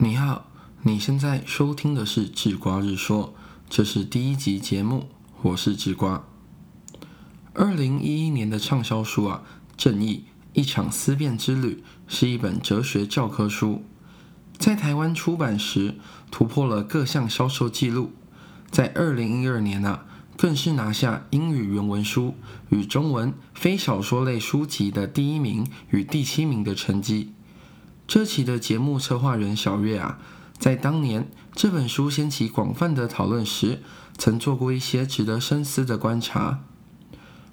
你好，你现在收听的是《智瓜日说》，这是第一集节目，我是智瓜。二零一一年的畅销书啊，《正义：一场思辨之旅》是一本哲学教科书，在台湾出版时突破了各项销售记录，在二零一二年啊，更是拿下英语原文书与中文非小说类书籍的第一名与第七名的成绩。这期的节目策划人小月啊，在当年这本书掀起广泛的讨论时，曾做过一些值得深思的观察。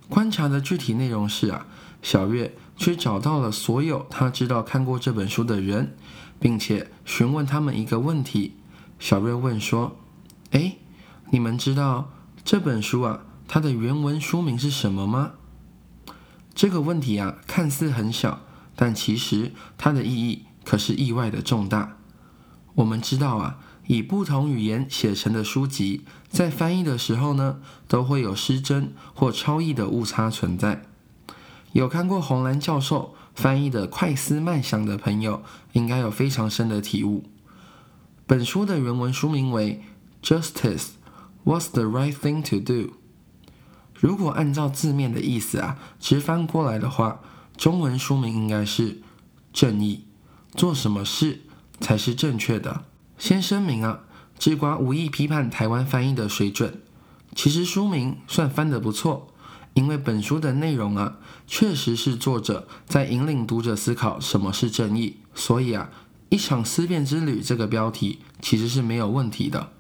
观察的具体内容是啊，小月去找到了所有他知道看过这本书的人，并且询问他们一个问题。小月问说：“哎，你们知道这本书啊，它的原文书名是什么吗？”这个问题啊，看似很小。但其实它的意义可是意外的重大。我们知道啊，以不同语言写成的书籍，在翻译的时候呢，都会有失真或超译的误差存在。有看过洪兰教授翻译的《快思慢想》的朋友，应该有非常深的体悟。本书的原文书名为《Justice: What's the Right Thing to Do》。如果按照字面的意思啊，直翻过来的话。中文书名应该是“正义”，做什么事才是正确的？先声明啊，智瓜无意批判台湾翻译的水准。其实书名算翻得不错，因为本书的内容啊，确实是作者在引领读者思考什么是正义。所以啊，“一场思辨之旅”这个标题其实是没有问题的。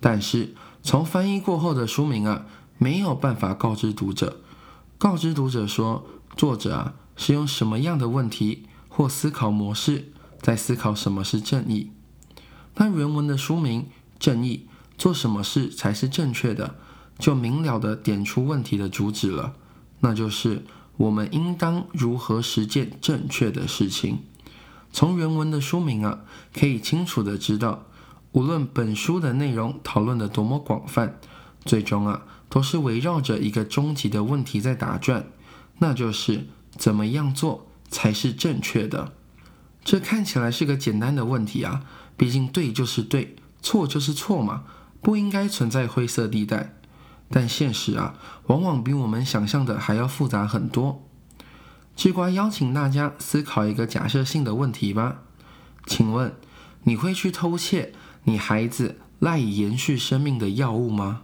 但是从翻译过后的书名啊，没有办法告知读者，告知读者说。作者啊，是用什么样的问题或思考模式在思考什么是正义？那原文的书名“正义”做什么事才是正确的，就明了的点出问题的主旨了，那就是我们应当如何实践正确的事情。从原文的书名啊，可以清楚的知道，无论本书的内容讨论的多么广泛，最终啊，都是围绕着一个终极的问题在打转。那就是怎么样做才是正确的？这看起来是个简单的问题啊，毕竟对就是对，错就是错嘛，不应该存在灰色地带。但现实啊，往往比我们想象的还要复杂很多。智瓜邀请大家思考一个假设性的问题吧，请问你会去偷窃你孩子赖以延续生命的药物吗？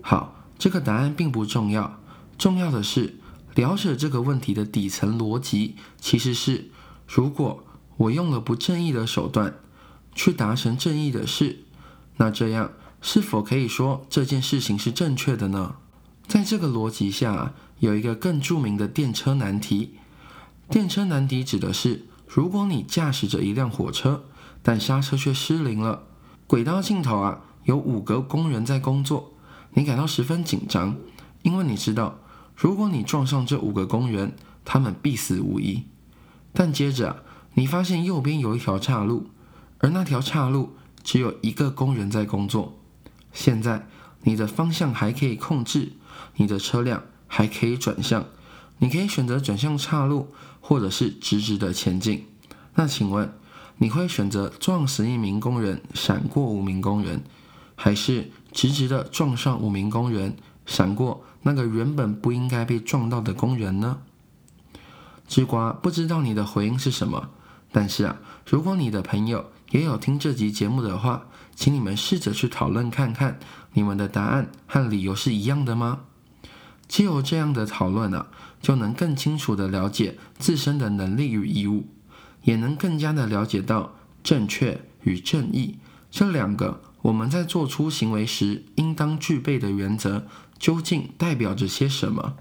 好，这个答案并不重要，重要的是。了解这个问题的底层逻辑，其实是：如果我用了不正义的手段去达成正义的事，那这样是否可以说这件事情是正确的呢？在这个逻辑下，有一个更著名的电车难题。电车难题指的是：如果你驾驶着一辆火车，但刹车却失灵了，轨道尽头啊有五个工人在工作，你感到十分紧张，因为你知道。如果你撞上这五个工人，他们必死无疑。但接着，你发现右边有一条岔路，而那条岔路只有一个工人在工作。现在，你的方向还可以控制，你的车辆还可以转向，你可以选择转向岔路，或者是直直的前进。那请问，你会选择撞死一名工人，闪过五名工人，还是直直的撞上五名工人？闪过那个原本不应该被撞到的工人呢？智瓜不知道你的回应是什么，但是啊，如果你的朋友也有听这集节目的话，请你们试着去讨论看看，你们的答案和理由是一样的吗？只有这样的讨论啊，就能更清楚的了解自身的能力与义务，也能更加的了解到正确与正义这两个我们在做出行为时应当具备的原则。究竟代表着些什么？